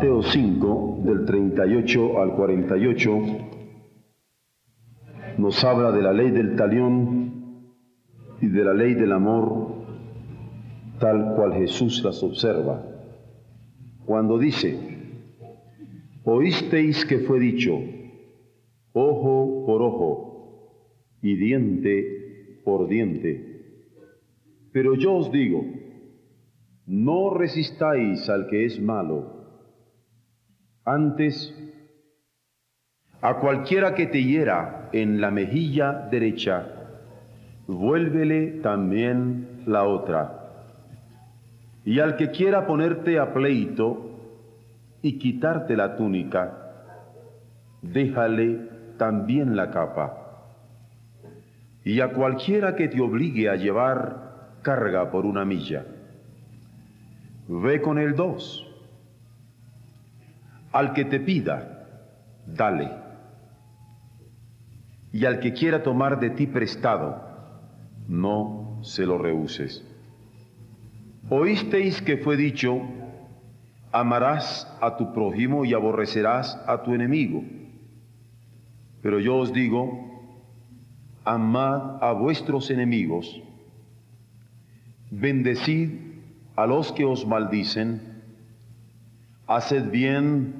Mateo 5, del 38 al 48, nos habla de la ley del talión y de la ley del amor tal cual Jesús las observa. Cuando dice, oísteis que fue dicho, ojo por ojo y diente por diente. Pero yo os digo, no resistáis al que es malo antes, a cualquiera que te hiera en la mejilla derecha, vuélvele también la otra. Y al que quiera ponerte a pleito y quitarte la túnica, déjale también la capa. Y a cualquiera que te obligue a llevar carga por una milla, ve con el dos al que te pida, dale. Y al que quiera tomar de ti prestado, no se lo rehuses. Oísteis que fue dicho, amarás a tu prójimo y aborrecerás a tu enemigo. Pero yo os digo, amad a vuestros enemigos, bendecid a los que os maldicen, haced bien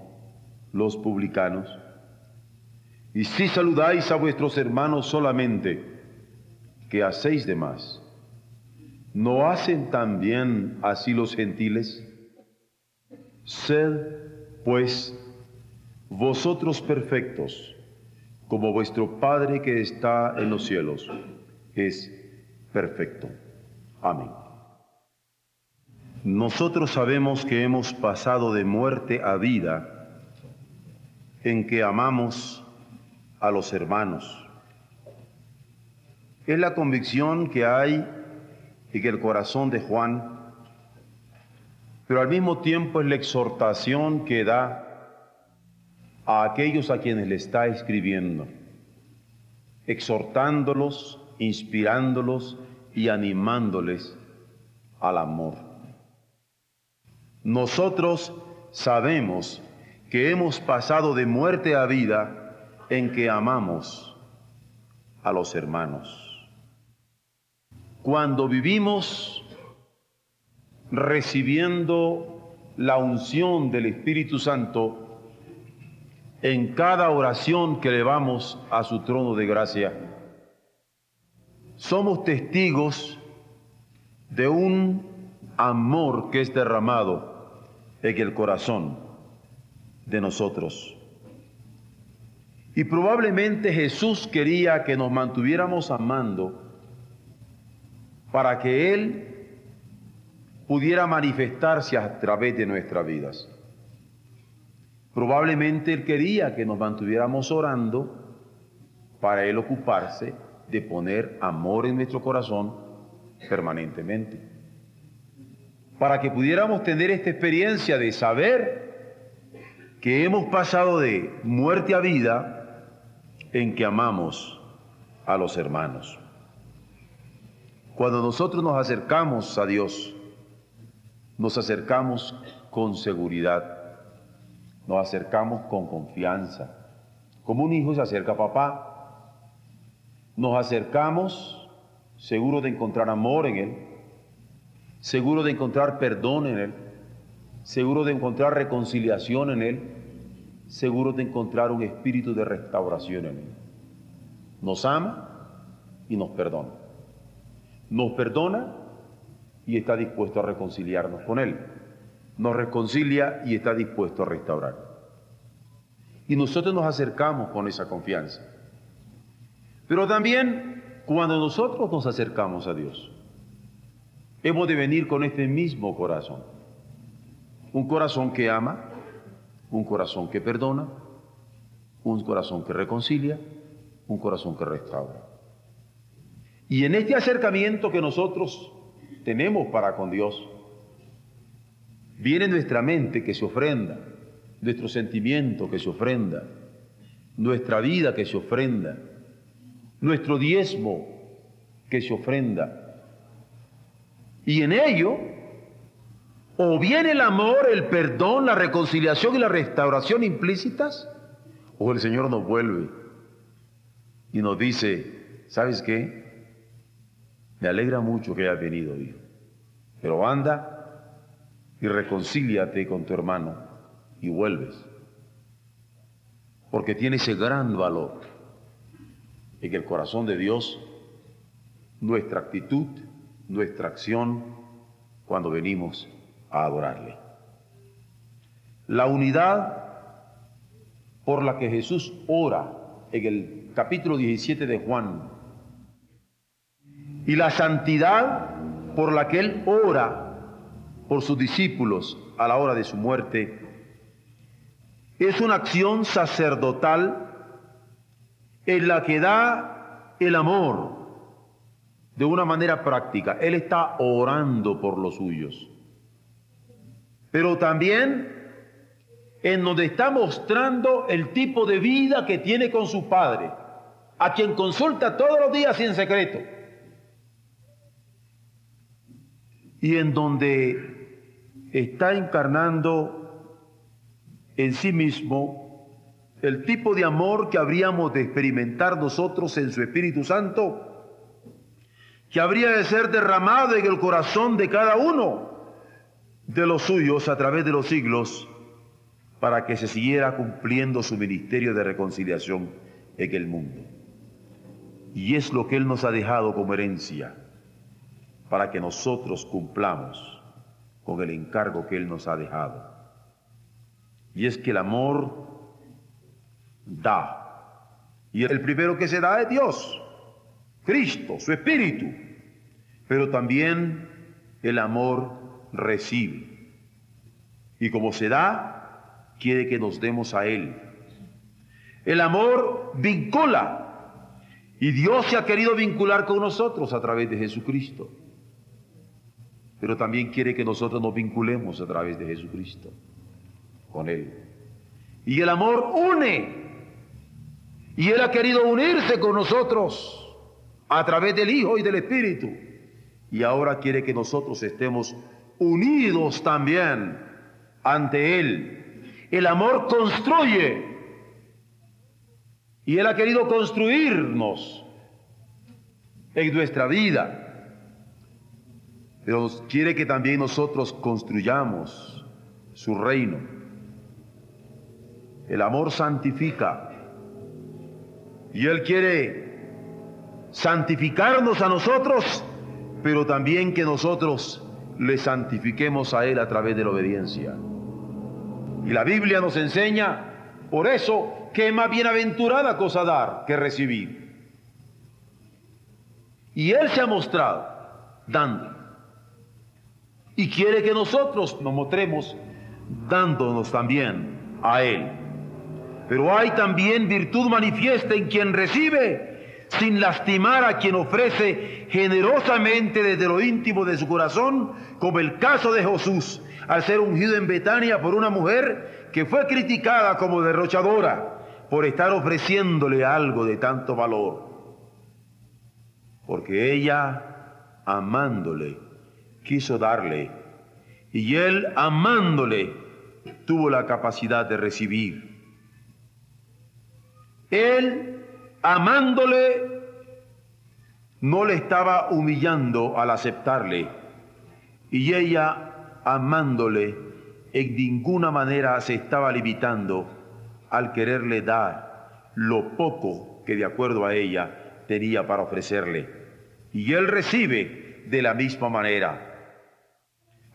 los publicanos? Y si saludáis a vuestros hermanos solamente, ¿qué hacéis de más? ¿No hacen también así los gentiles? Sed, pues, vosotros perfectos, como vuestro Padre que está en los cielos es perfecto. Amén. Nosotros sabemos que hemos pasado de muerte a vida en que amamos a los hermanos. Es la convicción que hay que el corazón de Juan, pero al mismo tiempo es la exhortación que da a aquellos a quienes le está escribiendo, exhortándolos, inspirándolos y animándoles al amor. Nosotros sabemos que hemos pasado de muerte a vida en que amamos a los hermanos. Cuando vivimos recibiendo la unción del Espíritu Santo en cada oración que elevamos a su trono de gracia, somos testigos de un amor que es derramado en el corazón de nosotros. Y probablemente Jesús quería que nos mantuviéramos amando para que Él pudiera manifestarse a través de nuestras vidas. Probablemente Él quería que nos mantuviéramos orando para Él ocuparse de poner amor en nuestro corazón permanentemente para que pudiéramos tener esta experiencia de saber que hemos pasado de muerte a vida en que amamos a los hermanos. Cuando nosotros nos acercamos a Dios, nos acercamos con seguridad, nos acercamos con confianza, como un hijo se acerca a papá, nos acercamos seguro de encontrar amor en él, seguro de encontrar perdón en Él, seguro de encontrar reconciliación en Él, seguro de encontrar un espíritu de restauración en Él. Nos ama y nos perdona. Nos perdona y está dispuesto a reconciliarnos con Él. Nos reconcilia y está dispuesto a restaurar. Y nosotros nos acercamos con esa confianza. Pero también cuando nosotros nos acercamos a Dios, hemos de venir con este mismo corazón. Un corazón que ama, un corazón que perdona, un corazón que reconcilia, un corazón que restaura. Y en este acercamiento que nosotros tenemos para con Dios, viene nuestra mente que se ofrenda, nuestro sentimiento que se ofrenda, nuestra vida que se ofrenda, nuestro diezmo que se ofrenda. Y en ello, o viene el amor, el perdón, la reconciliación y la restauración implícitas, o el Señor nos vuelve y nos dice, ¿sabes qué? Me alegra mucho que hayas venido, hijo. Pero anda y reconcíliate con tu hermano y vuelves. Porque tiene ese gran valor en el corazón de Dios nuestra actitud, nuestra acción cuando venimos a adorarle. La unidad por la que Jesús ora en el capítulo 17 de Juan y la santidad por la que Él ora por sus discípulos a la hora de su muerte, es una acción sacerdotal en la que da el amor de una manera práctica. Él está orando por los suyos. Pero también en donde está mostrando el tipo de vida que tiene con su Padre, a quien consulta todos los días y en secreto. Y en donde está encarnando en sí mismo el tipo de amor que habríamos de experimentar nosotros en su Espíritu Santo, que habría de ser derramado en el corazón de cada uno de los suyos a través de los siglos para que se siguiera cumpliendo su ministerio de reconciliación en el mundo. Y es lo que Él nos ha dejado como herencia para que nosotros cumplamos con el encargo que Él nos ha dejado. Y es que el amor da. Y el primero que se da es Dios, Cristo, su Espíritu. Pero también el amor recibe. Y como se da, quiere que nos demos a Él. El amor vincula. Y Dios se ha querido vincular con nosotros a través de Jesucristo. Pero también quiere que nosotros nos vinculemos a través de Jesucristo con Él. Y el amor une. Y Él ha querido unirse con nosotros a través del Hijo y del Espíritu. Y ahora quiere que nosotros estemos unidos también ante Él el amor construye. Y Él ha querido construirnos en nuestra vida. Pero quiere que también nosotros construyamos su reino. El amor santifica. Y Él quiere santificarnos a nosotros, pero también que nosotros le santifiquemos a Él a través de la obediencia. Y la Biblia nos enseña, por eso, que es más bienaventurada cosa dar que recibir. Y Él se ha mostrado dando. Y quiere que nosotros nos mostremos dándonos también a Él. Pero hay también virtud manifiesta en quien recibe sin lastimar a quien ofrece generosamente desde lo íntimo de su corazón, como el caso de Jesús, al ser ungido en Betania por una mujer que fue criticada como derrochadora por estar ofreciéndole algo de tanto valor. Porque ella, amándole, quiso darle, y él, amándole, tuvo la capacidad de recibir. Él, amándole, no le estaba humillando al aceptarle, Y ella, amándole, en ninguna manera se estaba limitando al quererle dar lo poco que de acuerdo a ella tenía para ofrecerle. Y él recibe de la misma manera.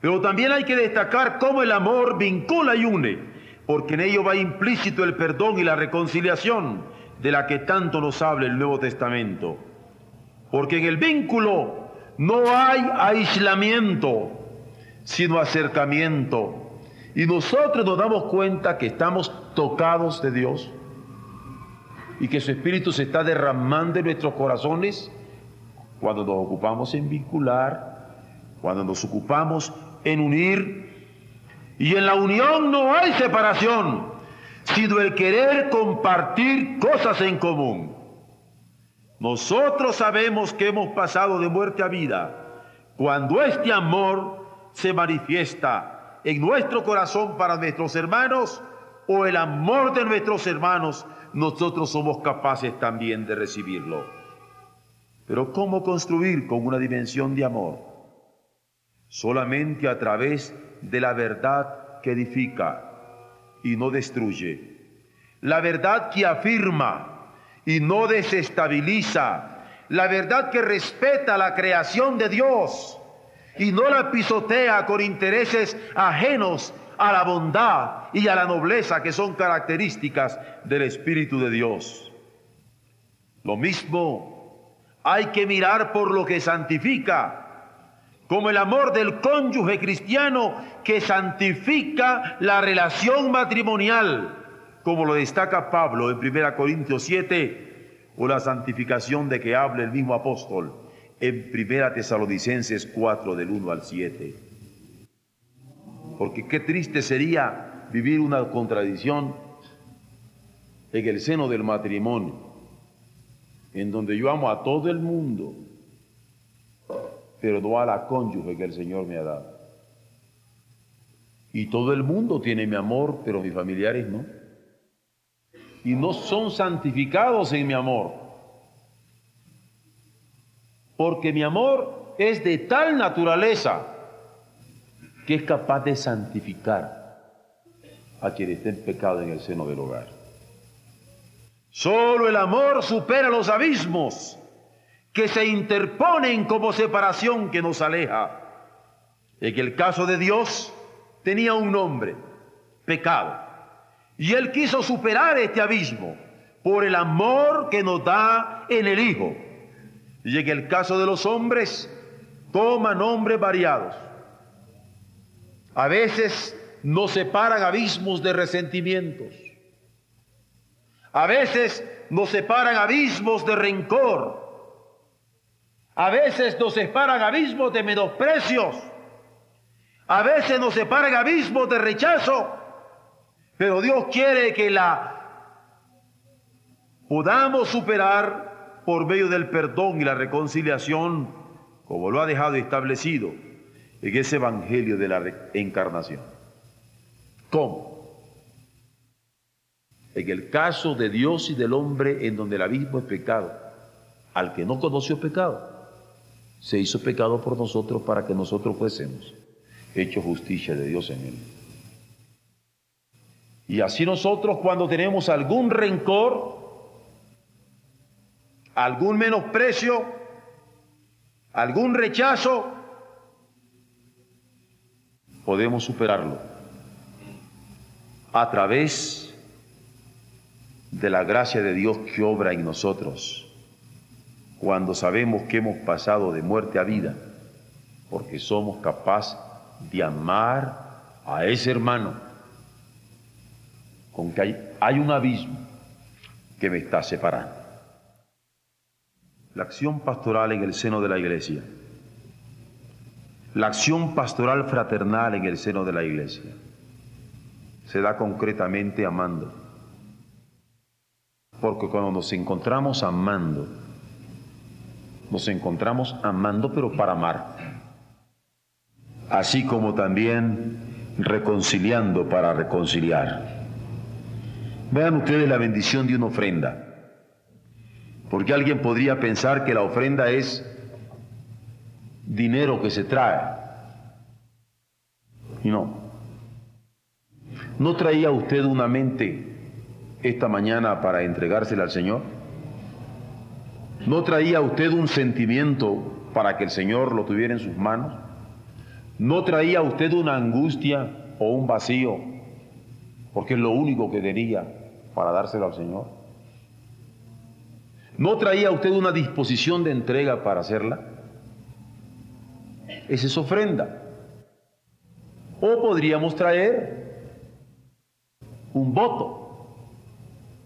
Pero también hay que destacar cómo el amor vincula y une, porque en ello va implícito el perdón y la reconciliación de la que tanto nos habla el Nuevo Testamento. Porque en el vínculo no hay aislamiento, sino acercamiento. Y nosotros nos damos cuenta que estamos tocados de Dios y que su Espíritu se está derramando en nuestros corazones cuando nos ocupamos en vincular, cuando nos ocupamos en unir. Y en la unión no hay separación, sino el querer compartir cosas en común. Nosotros sabemos que hemos pasado de muerte a vida cuando este amor se manifiesta en nuestro corazón para nuestros hermanos o el amor de nuestros hermanos, nosotros somos capaces también de recibirlo. Pero ¿cómo construir con una dimensión de amor? Solamente a través de la verdad que edifica y no destruye. La verdad que afirma y no desestabiliza. La verdad que respeta la creación de Dios y no la pisotea con intereses ajenos a la bondad y a la nobleza que son características del Espíritu de Dios. Lo mismo hay que mirar por lo que santifica, como el amor del cónyuge cristiano que santifica la relación matrimonial, como lo destaca Pablo en 1 Corintios 7, o la santificación de que habla el mismo apóstol en 1 Tesalonicenses 4 del 1 al 7. Porque qué triste sería vivir una contradicción en el seno del matrimonio, en donde yo amo a todo el mundo, pero no a la cónyuge que el Señor me ha dado. Y todo el mundo tiene mi amor, pero mis familiares no. Y no son santificados en mi amor. Porque mi amor es de tal naturaleza que es capaz de santificar a quien esté en pecado en el seno del hogar. Solo el amor supera los abismos que se interponen como separación que nos aleja. En el caso de Dios tenía un nombre, pecado. Y Él quiso superar este abismo por el amor que nos da en el Hijo. Y en el caso de los hombres, toma nombres variados. A veces nos separan abismos de resentimientos. A veces nos separan abismos de rencor. A veces nos separan abismos de menosprecios. A veces nos separan abismos de rechazo. Pero Dios quiere que la podamos superar por medio del perdón y la reconciliación, como lo ha dejado establecido en ese evangelio de la encarnación. ¿Cómo? En el caso de Dios y del hombre en donde el abismo es pecado, al que no conoció pecado, se hizo pecado por nosotros para que nosotros fuésemos hecho justicia de Dios en él. Y así nosotros cuando tenemos algún rencor, algún menosprecio, algún rechazo, podemos superarlo a través de la gracia de Dios que obra en nosotros, cuando sabemos que hemos pasado de muerte a vida, porque somos capaces de amar a ese hermano, con que hay, hay un abismo que me está separando. La acción pastoral en el seno de la iglesia la acción pastoral fraternal en el seno de la iglesia se da concretamente amando. Porque cuando nos encontramos amando, nos encontramos amando pero para amar. Así como también reconciliando para reconciliar. Vean ustedes la bendición de una ofrenda. Porque alguien podría pensar que la ofrenda es dinero que se trae. Y no. ¿No traía usted una mente esta mañana para entregársela al Señor? ¿No traía usted un sentimiento para que el Señor lo tuviera en sus manos? ¿No traía usted una angustia o un vacío? Porque es lo único que tenía para dárselo al Señor. ¿No traía usted una disposición de entrega para hacerla? Esa es ofrenda. O podríamos traer un voto.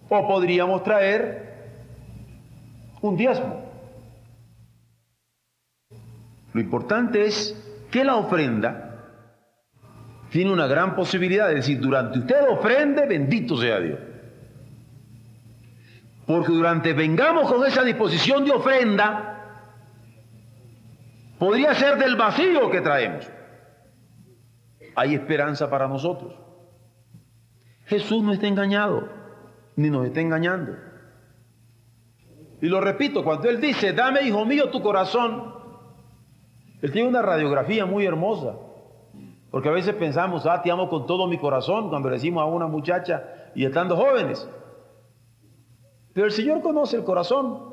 O podríamos traer un diezmo. Lo importante es que la ofrenda tiene una gran posibilidad de decir, durante usted ofrende, bendito sea Dios. Porque durante vengamos con esa disposición de ofrenda, podría ser del vacío que traemos. Hay esperanza para nosotros. Jesús no está engañado, ni nos está engañando. Y lo repito, cuando Él dice, dame, hijo mío, tu corazón, Él tiene una radiografía muy hermosa. Porque a veces pensamos, ah, te amo con todo mi corazón cuando le decimos a una muchacha y estando jóvenes. Pero el Señor conoce el corazón.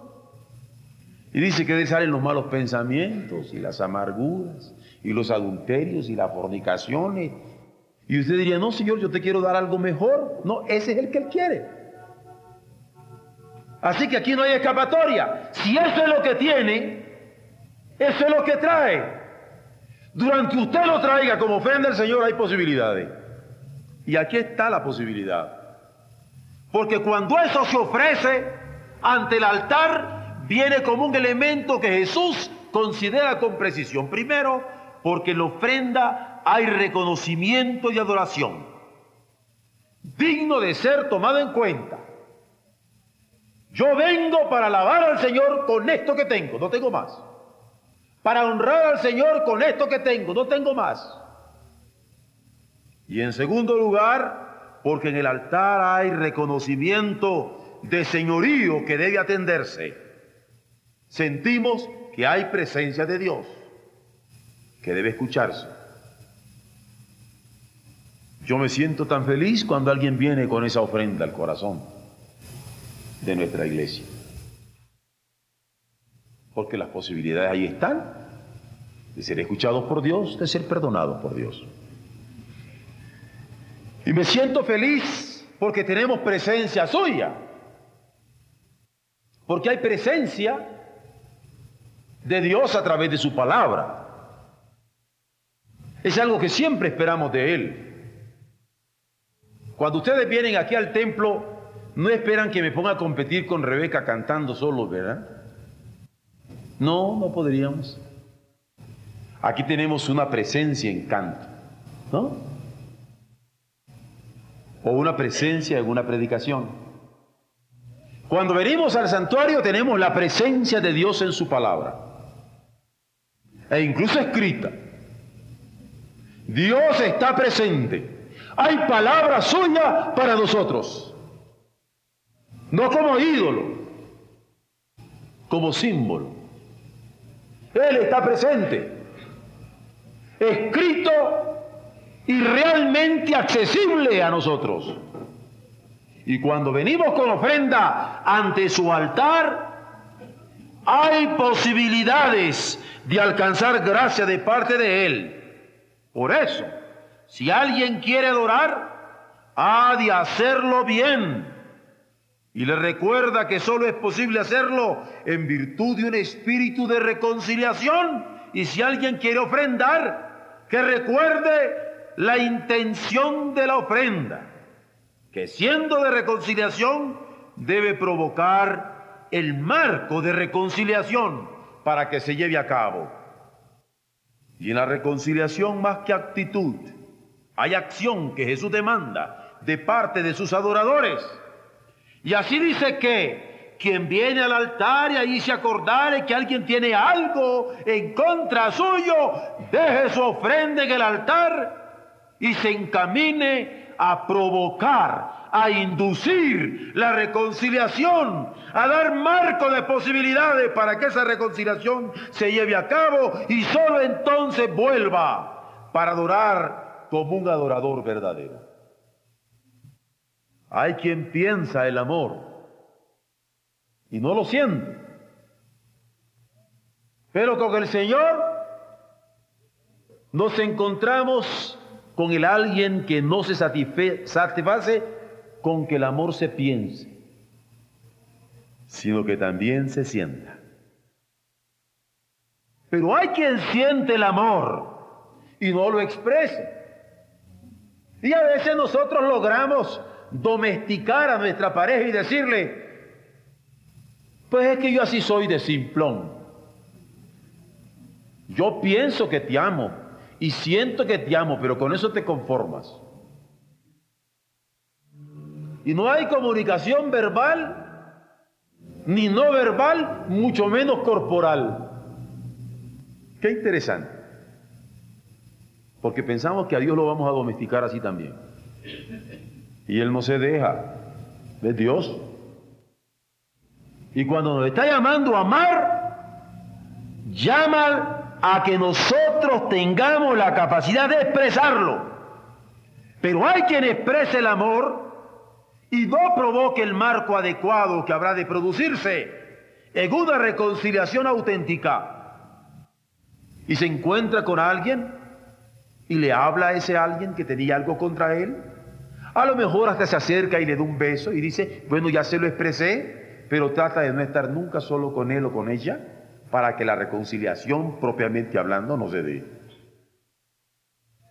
Y dice que de salen los malos pensamientos y las amarguras y los adulterios y las fornicaciones. Y usted diría, no, Señor, yo te quiero dar algo mejor. No, ese es el que Él quiere. Así que aquí no hay escapatoria. Si eso es lo que tiene, eso es lo que trae. Durante usted lo traiga como ofrenda al Señor hay posibilidades. Y aquí está la posibilidad. Porque cuando eso se ofrece ante el altar, viene como un elemento que Jesús considera con precisión. Primero, porque en la ofrenda hay reconocimiento y adoración, digno de ser tomado en cuenta. Yo vengo para alabar al Señor con esto que tengo, no tengo más para honrar al Señor con esto que tengo, no tengo más. Y en segundo lugar, porque en el altar hay reconocimiento de señorío que debe atenderse. Sentimos que hay presencia de Dios, que debe escucharse. Yo me siento tan feliz cuando alguien viene con esa ofrenda al corazón de nuestra iglesia porque las posibilidades ahí están, de ser escuchados por Dios, de ser perdonados por Dios. Y me siento feliz porque tenemos presencia suya, porque hay presencia de Dios a través de su palabra. Es algo que siempre esperamos de Él. Cuando ustedes vienen aquí al templo, no esperan que me ponga a competir con Rebeca cantando solo, ¿verdad? No, no podríamos. Aquí tenemos una presencia en canto, ¿no? O una presencia en una predicación. Cuando venimos al santuario tenemos la presencia de Dios en su palabra. E incluso escrita. Dios está presente. Hay palabra suya para nosotros. No como ídolo, como símbolo. Él está presente, escrito y realmente accesible a nosotros. Y cuando venimos con ofrenda ante su altar, hay posibilidades de alcanzar gracia de parte de Él. Por eso, si alguien quiere adorar, ha de hacerlo bien y le recuerda que solo es posible hacerlo en virtud de un espíritu de reconciliación. Y si alguien quiere ofrendar, que recuerde la intención de la ofrenda, que siendo de reconciliación debe provocar el marco de reconciliación para que se lleve a cabo. Y en la reconciliación más que actitud, hay acción que Jesús demanda de parte de sus adoradores y así dice que quien viene al altar y ahí se acordare que alguien tiene algo en contra suyo, deje su ofrenda en el altar y se encamine a provocar, a inducir la reconciliación, a dar marco de posibilidades para que esa reconciliación se lleve a cabo y solo entonces vuelva para adorar como un adorador verdadero. Hay quien piensa el amor y no lo siente. Pero con el Señor nos encontramos con el alguien que no se satisface con que el amor se piense, sino que también se sienta. Pero hay quien siente el amor y no lo expresa. Y a veces nosotros logramos domesticar a nuestra pareja y decirle, pues es que yo así soy de simplón. Yo pienso que te amo y siento que te amo, pero con eso te conformas. Y no hay comunicación verbal ni no verbal, mucho menos corporal. Qué interesante. Porque pensamos que a Dios lo vamos a domesticar así también. Y Él no se deja. de Dios? Y cuando nos está llamando a amar, llama a que nosotros tengamos la capacidad de expresarlo. Pero hay quien exprese el amor y no provoque el marco adecuado que habrá de producirse en una reconciliación auténtica. Y se encuentra con alguien y le habla a ese alguien que tenía algo contra él. A lo mejor hasta se acerca y le da un beso y dice, bueno, ya se lo expresé, pero trata de no estar nunca solo con él o con ella para que la reconciliación propiamente hablando no se dé.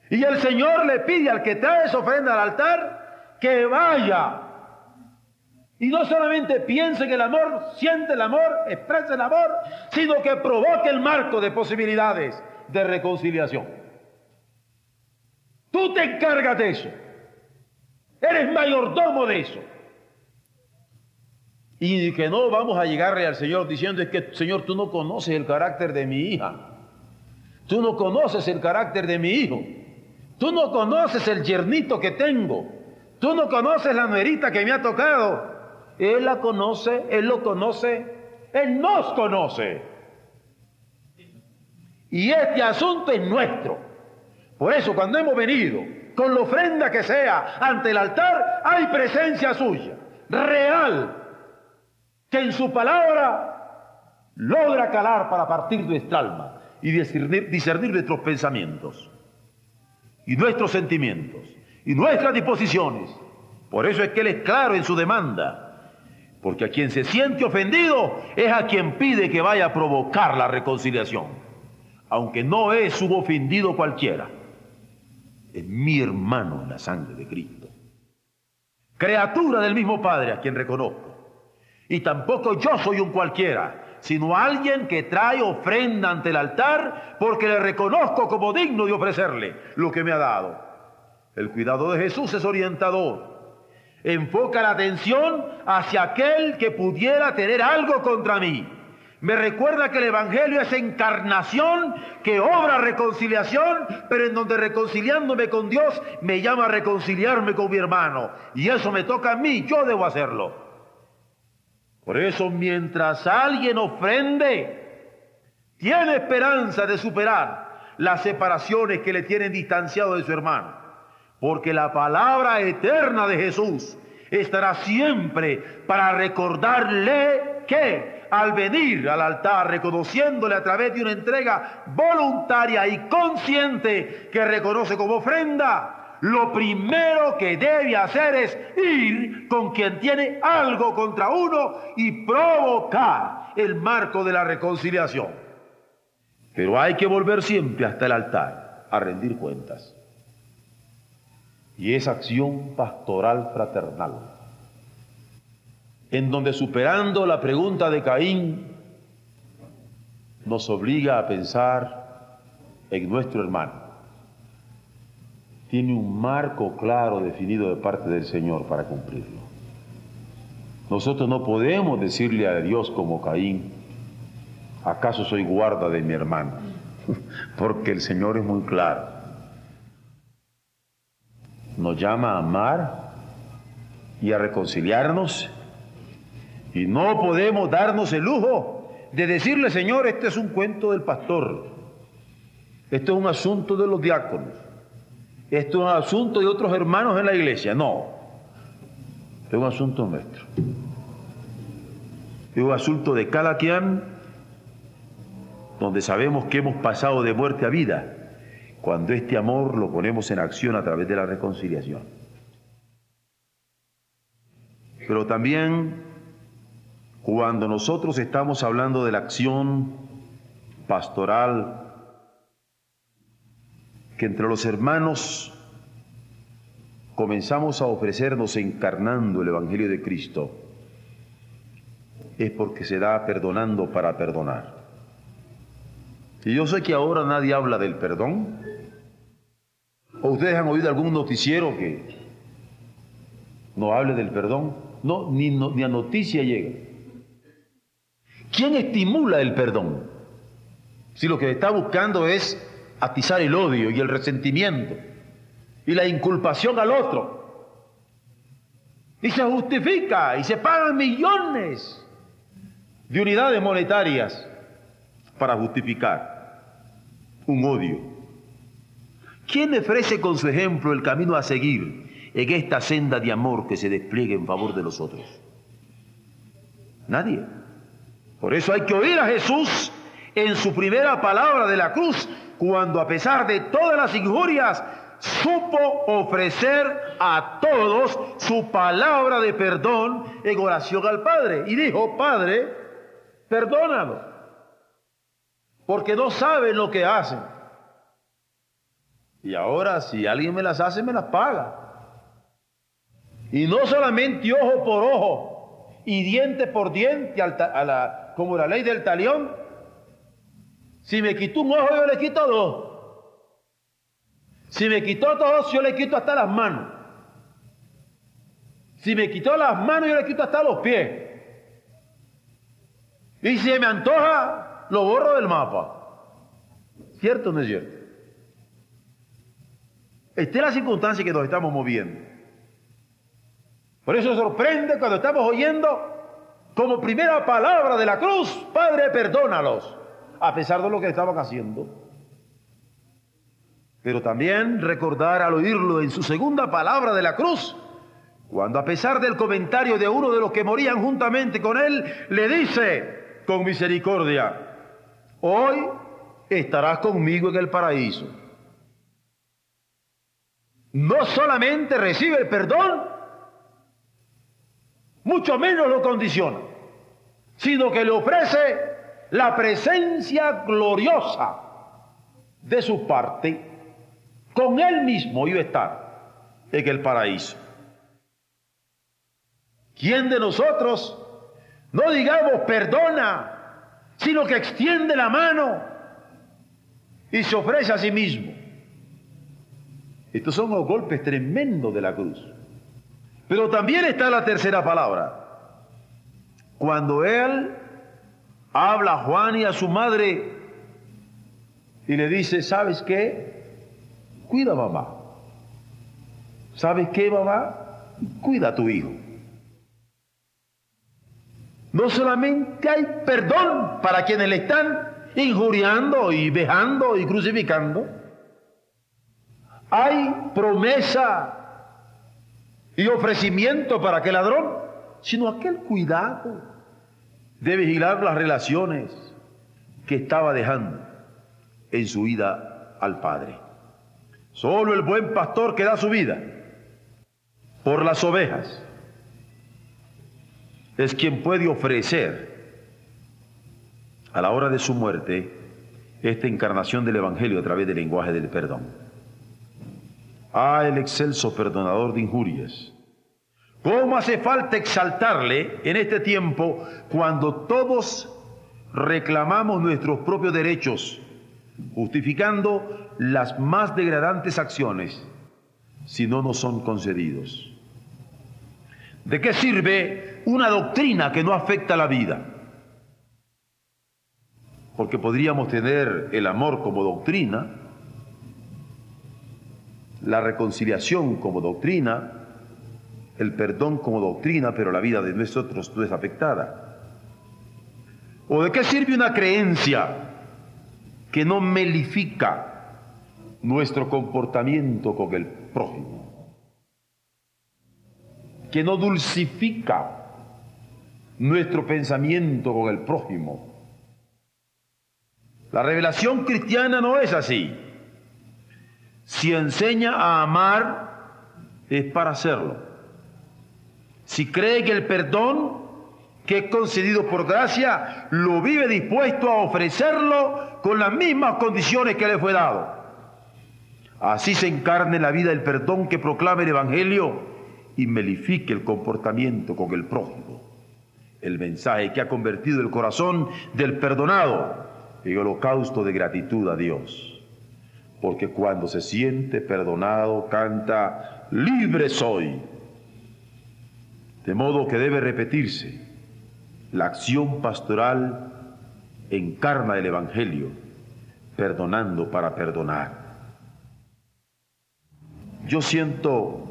Y el Señor le pide al que trae esa ofrenda al altar que vaya. Y no solamente piense en el amor, siente el amor, expresa el amor, sino que provoque el marco de posibilidades de reconciliación. Tú te encargas de eso. Eres mayordomo de eso. Y que no vamos a llegarle al Señor diciendo es que, Señor, tú no conoces el carácter de mi hija. Tú no conoces el carácter de mi hijo. Tú no conoces el yernito que tengo. Tú no conoces la nuerita que me ha tocado. Él la conoce, Él lo conoce, Él nos conoce. Y este asunto es nuestro. Por eso cuando hemos venido con la ofrenda que sea ante el altar, hay presencia suya, real, que en su palabra logra calar para partir nuestra alma y discernir, nuestros pensamientos y nuestros sentimientos y nuestras disposiciones. Por eso es que Él es claro en su demanda. Porque a quien se siente ofendido es a quien pide que vaya a provocar la reconciliación. Aunque no es un ofendido cualquiera es mi hermano en la sangre de Cristo. Criatura del mismo Padre a quien reconozco. Y tampoco yo soy un cualquiera, sino alguien que trae ofrenda ante el altar porque le reconozco como digno de ofrecerle lo que me ha dado. El cuidado de Jesús es orientador. Enfoca la atención hacia aquel que pudiera tener algo contra mí me recuerda que el Evangelio es encarnación que obra reconciliación, pero en donde reconciliándome con Dios me llama a reconciliarme con mi hermano. Y eso me toca a mí, yo debo hacerlo. Por eso mientras alguien ofrende, tiene esperanza de superar las separaciones que le tienen distanciado de su hermano. Porque la palabra eterna de Jesús estará siempre para recordarle que al venir al altar, reconociéndole a través de una entrega voluntaria y consciente que reconoce como ofrenda, lo primero que debe hacer es ir con quien tiene algo contra uno y provocar el marco de la reconciliación. Pero hay que volver siempre hasta el altar a rendir cuentas. Y esa acción pastoral fraternal en donde superando la pregunta de Caín, nos obliga a pensar en nuestro hermano. Tiene un marco claro definido de parte del Señor para cumplirlo. Nosotros no podemos decirle a Dios como Caín, ¿acaso soy guarda de mi hermano? Porque el Señor es muy claro. Nos llama a amar y a reconciliarnos y no podemos darnos el lujo de decirle, Señor, este es un cuento del pastor, este es un asunto de los diáconos, esto es un asunto de otros hermanos en la iglesia. No, es un asunto nuestro. Es un asunto de cada quien donde sabemos que hemos pasado de muerte a vida cuando este amor lo ponemos en acción a través de la reconciliación. Pero también cuando nosotros estamos hablando de la acción pastoral, que entre los hermanos comenzamos a ofrecernos encarnando el Evangelio de Cristo, es porque se da perdonando para perdonar. Y yo sé que ahora nadie habla del perdón. ¿O ustedes han oído algún noticiero que no hable del perdón? No, ni, ni a noticia llega. ¿Quién estimula el perdón? Si lo que está buscando es atizar el odio y el resentimiento y la inculpación al otro. Y se justifica y se pagan millones de unidades monetarias para justificar un odio. ¿Quién ofrece con su ejemplo el camino a seguir en esta senda de amor que se despliegue en favor de los otros? Nadie. Por eso hay que oír a Jesús en su primera palabra de la cruz, cuando a pesar de todas las injurias, supo ofrecer a todos su palabra de perdón en oración al Padre. Y dijo, Padre, perdónalo, porque no saben lo que hacen. Y ahora si alguien me las hace, me las paga. Y no solamente ojo por ojo y diente por diente, a la, como la ley del talión. Si me quitó un ojo, yo le quito dos. Si me quitó dos, yo le quito hasta las manos. Si me quitó las manos, yo le quito hasta los pies. Y si me antoja, lo borro del mapa. ¿Cierto o no es cierto? Esta es la circunstancia que nos estamos moviendo. Por eso sorprende cuando estamos oyendo como primera palabra de la cruz, Padre, perdónalos, a pesar de lo que estaban haciendo. Pero también recordar al oírlo en su segunda palabra de la cruz, cuando a pesar del comentario de uno de los que morían juntamente con él, le dice con misericordia, hoy estarás conmigo en el paraíso. No solamente recibe el perdón, mucho menos lo condiciona, sino que le ofrece la presencia gloriosa de su parte, con él mismo iba a estar en el paraíso. ¿Quién de nosotros, no digamos perdona, sino que extiende la mano y se ofrece a sí mismo? Estos son los golpes tremendos de la cruz. Pero también está la tercera palabra. Cuando él habla a Juan y a su madre y le dice, ¿sabes qué? Cuida mamá. ¿Sabes qué, mamá? Cuida a tu hijo. No solamente hay perdón para quienes le están injuriando y vejando y crucificando, hay promesa y ofrecimiento para aquel ladrón, sino aquel cuidado de vigilar las relaciones que estaba dejando en su vida al Padre. Solo el buen pastor que da su vida por las ovejas es quien puede ofrecer a la hora de su muerte esta encarnación del Evangelio a través del lenguaje del perdón. Ah, el excelso perdonador de injurias. ¿Cómo hace falta exaltarle en este tiempo cuando todos reclamamos nuestros propios derechos, justificando las más degradantes acciones si no nos son concedidos? ¿De qué sirve una doctrina que no afecta la vida? Porque podríamos tener el amor como doctrina, la reconciliación como doctrina, el perdón como doctrina, pero la vida de nosotros no es afectada. ¿O de qué sirve una creencia que no melifica nuestro comportamiento con el prójimo, que no dulcifica nuestro pensamiento con el prójimo. La revelación cristiana no es así. Si enseña a amar, es para hacerlo. Si cree que el perdón que es concedido por gracia, lo vive dispuesto a ofrecerlo con las mismas condiciones que le fue dado. Así se encarne la vida del perdón que proclama el Evangelio y melifique el comportamiento con el prójimo. El mensaje que ha convertido el corazón del perdonado en holocausto de gratitud a Dios. Porque cuando se siente perdonado, canta, libre soy. De modo que debe repetirse la acción pastoral encarna el Evangelio, perdonando para perdonar. Yo siento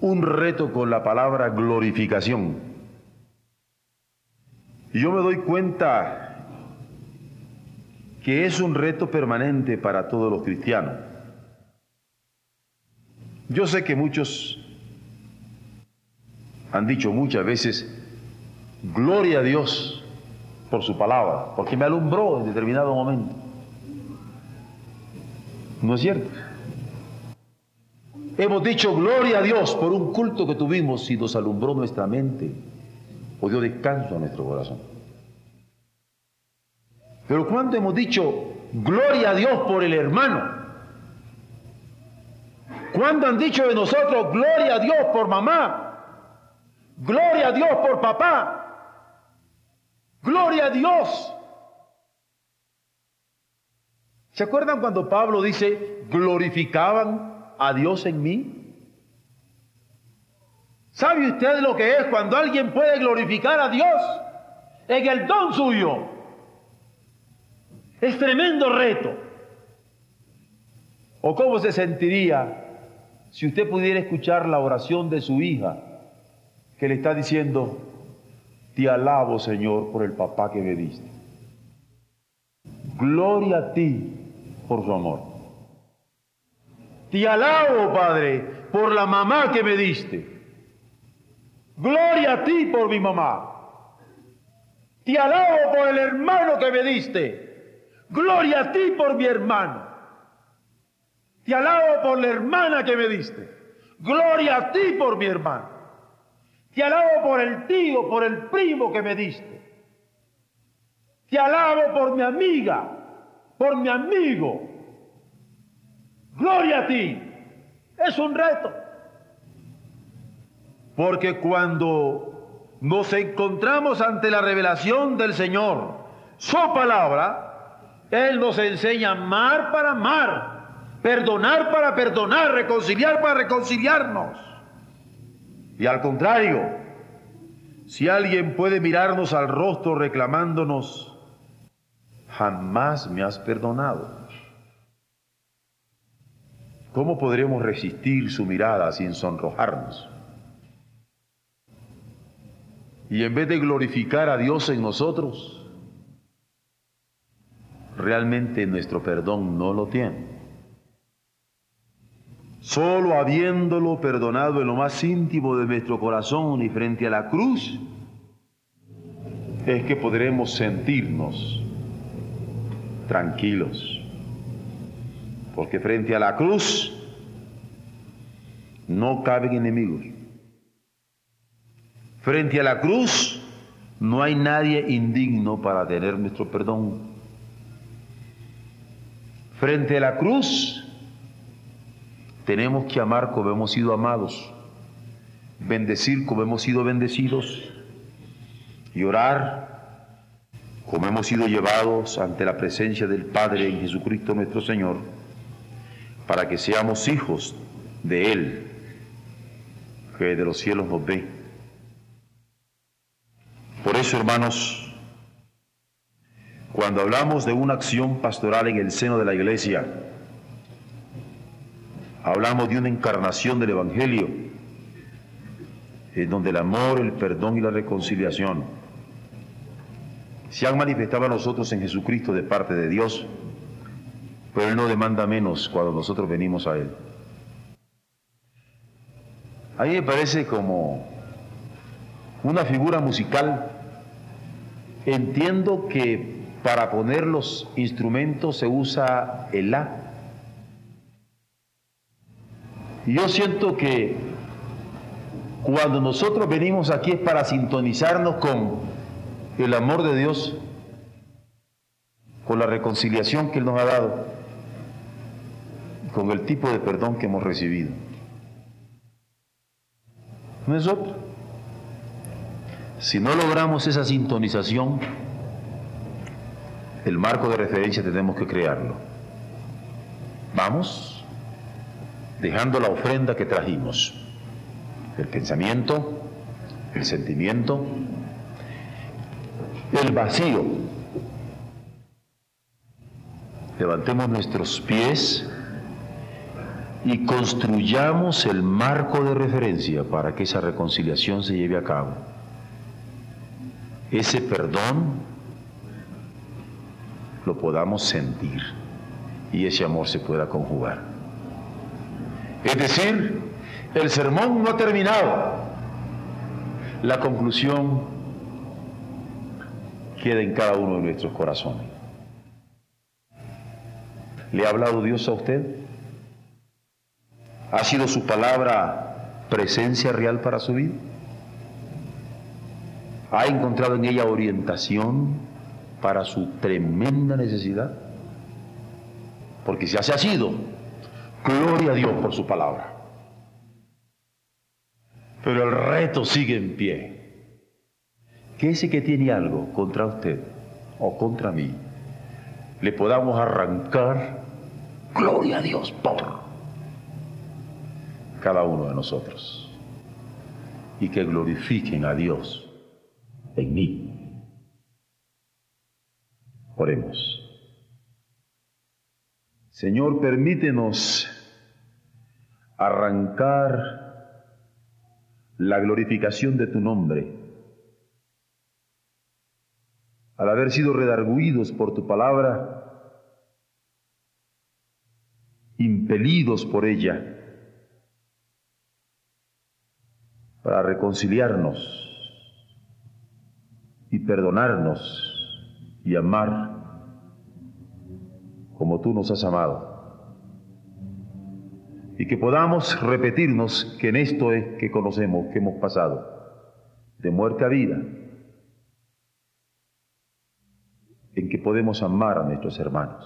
un reto con la palabra glorificación. Y yo me doy cuenta que es un reto permanente para todos los cristianos. Yo sé que muchos han dicho muchas veces, Gloria a Dios por su palabra, porque me alumbró en determinado momento. ¿No es cierto? Hemos dicho gloria a Dios por un culto que tuvimos y nos alumbró nuestra mente o dio descanso a nuestro corazón. Pero cuando hemos dicho gloria a Dios por el hermano, cuando han dicho de nosotros gloria a Dios por mamá, gloria a Dios por papá, Gloria a Dios. ¿Se acuerdan cuando Pablo dice, glorificaban a Dios en mí? ¿Sabe usted lo que es cuando alguien puede glorificar a Dios en el don suyo? Es tremendo reto. ¿O cómo se sentiría si usted pudiera escuchar la oración de su hija que le está diciendo, te alabo, Señor, por el papá que me diste. Gloria a ti por su amor. Te alabo, Padre, por la mamá que me diste. Gloria a ti por mi mamá. Te alabo por el hermano que me diste. Gloria a ti por mi hermano. Te alabo por la hermana que me diste. Gloria a ti por mi hermano. Te alabo por el tío, por el primo que me diste. Te alabo por mi amiga, por mi amigo. Gloria a ti. Es un reto. Porque cuando nos encontramos ante la revelación del Señor, su palabra, Él nos enseña amar para amar, perdonar para perdonar, reconciliar para reconciliarnos. Y al contrario, si alguien puede mirarnos al rostro reclamándonos, jamás me has perdonado. ¿Cómo podremos resistir su mirada sin sonrojarnos? Y en vez de glorificar a Dios en nosotros, realmente nuestro perdón no lo tiene. Solo habiéndolo perdonado en lo más íntimo de nuestro corazón y frente a la cruz, es que podremos sentirnos tranquilos. Porque frente a la cruz no caben enemigos. Frente a la cruz no hay nadie indigno para tener nuestro perdón. Frente a la cruz tenemos que amar como hemos sido amados, bendecir como hemos sido bendecidos y orar como hemos sido llevados ante la presencia del Padre en Jesucristo nuestro Señor, para que seamos hijos de Él, que de los cielos nos ve. Por eso, hermanos, cuando hablamos de una acción pastoral en el seno de la iglesia, Hablamos de una encarnación del Evangelio, en donde el amor, el perdón y la reconciliación se han manifestado a nosotros en Jesucristo de parte de Dios. pero Él no demanda menos cuando nosotros venimos a Él. A mí me parece como una figura musical. Entiendo que para poner los instrumentos se usa el La. Y yo siento que cuando nosotros venimos aquí es para sintonizarnos con el amor de Dios, con la reconciliación que Él nos ha dado, con el tipo de perdón que hemos recibido. No es otro. Si no logramos esa sintonización, el marco de referencia tenemos que crearlo. Vamos dejando la ofrenda que trajimos, el pensamiento, el sentimiento, el vacío. Levantemos nuestros pies y construyamos el marco de referencia para que esa reconciliación se lleve a cabo. Ese perdón lo podamos sentir y ese amor se pueda conjugar. Es decir, el sermón no ha terminado. La conclusión queda en cada uno de nuestros corazones. ¿Le ha hablado Dios a usted? ¿Ha sido su palabra presencia real para su vida? ¿Ha encontrado en ella orientación para su tremenda necesidad? Porque si así ha sido, gloria a Dios por su palabra. Pero el reto sigue en pie. Que ese que tiene algo contra usted o contra mí, le podamos arrancar, gloria a Dios por cada uno de nosotros y que glorifiquen a Dios en mí. Oremos. Señor, permítenos arrancar la glorificación de tu nombre. Al haber sido redarguidos por tu palabra, impelidos por ella, para reconciliarnos y perdonarnos y amar como tú nos has amado. Y que podamos repetirnos que en esto es que conocemos, que hemos pasado, de muerte a vida, en que podemos amar a nuestros hermanos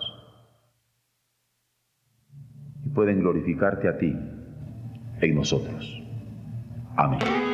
y pueden glorificarte a ti en nosotros. Amén.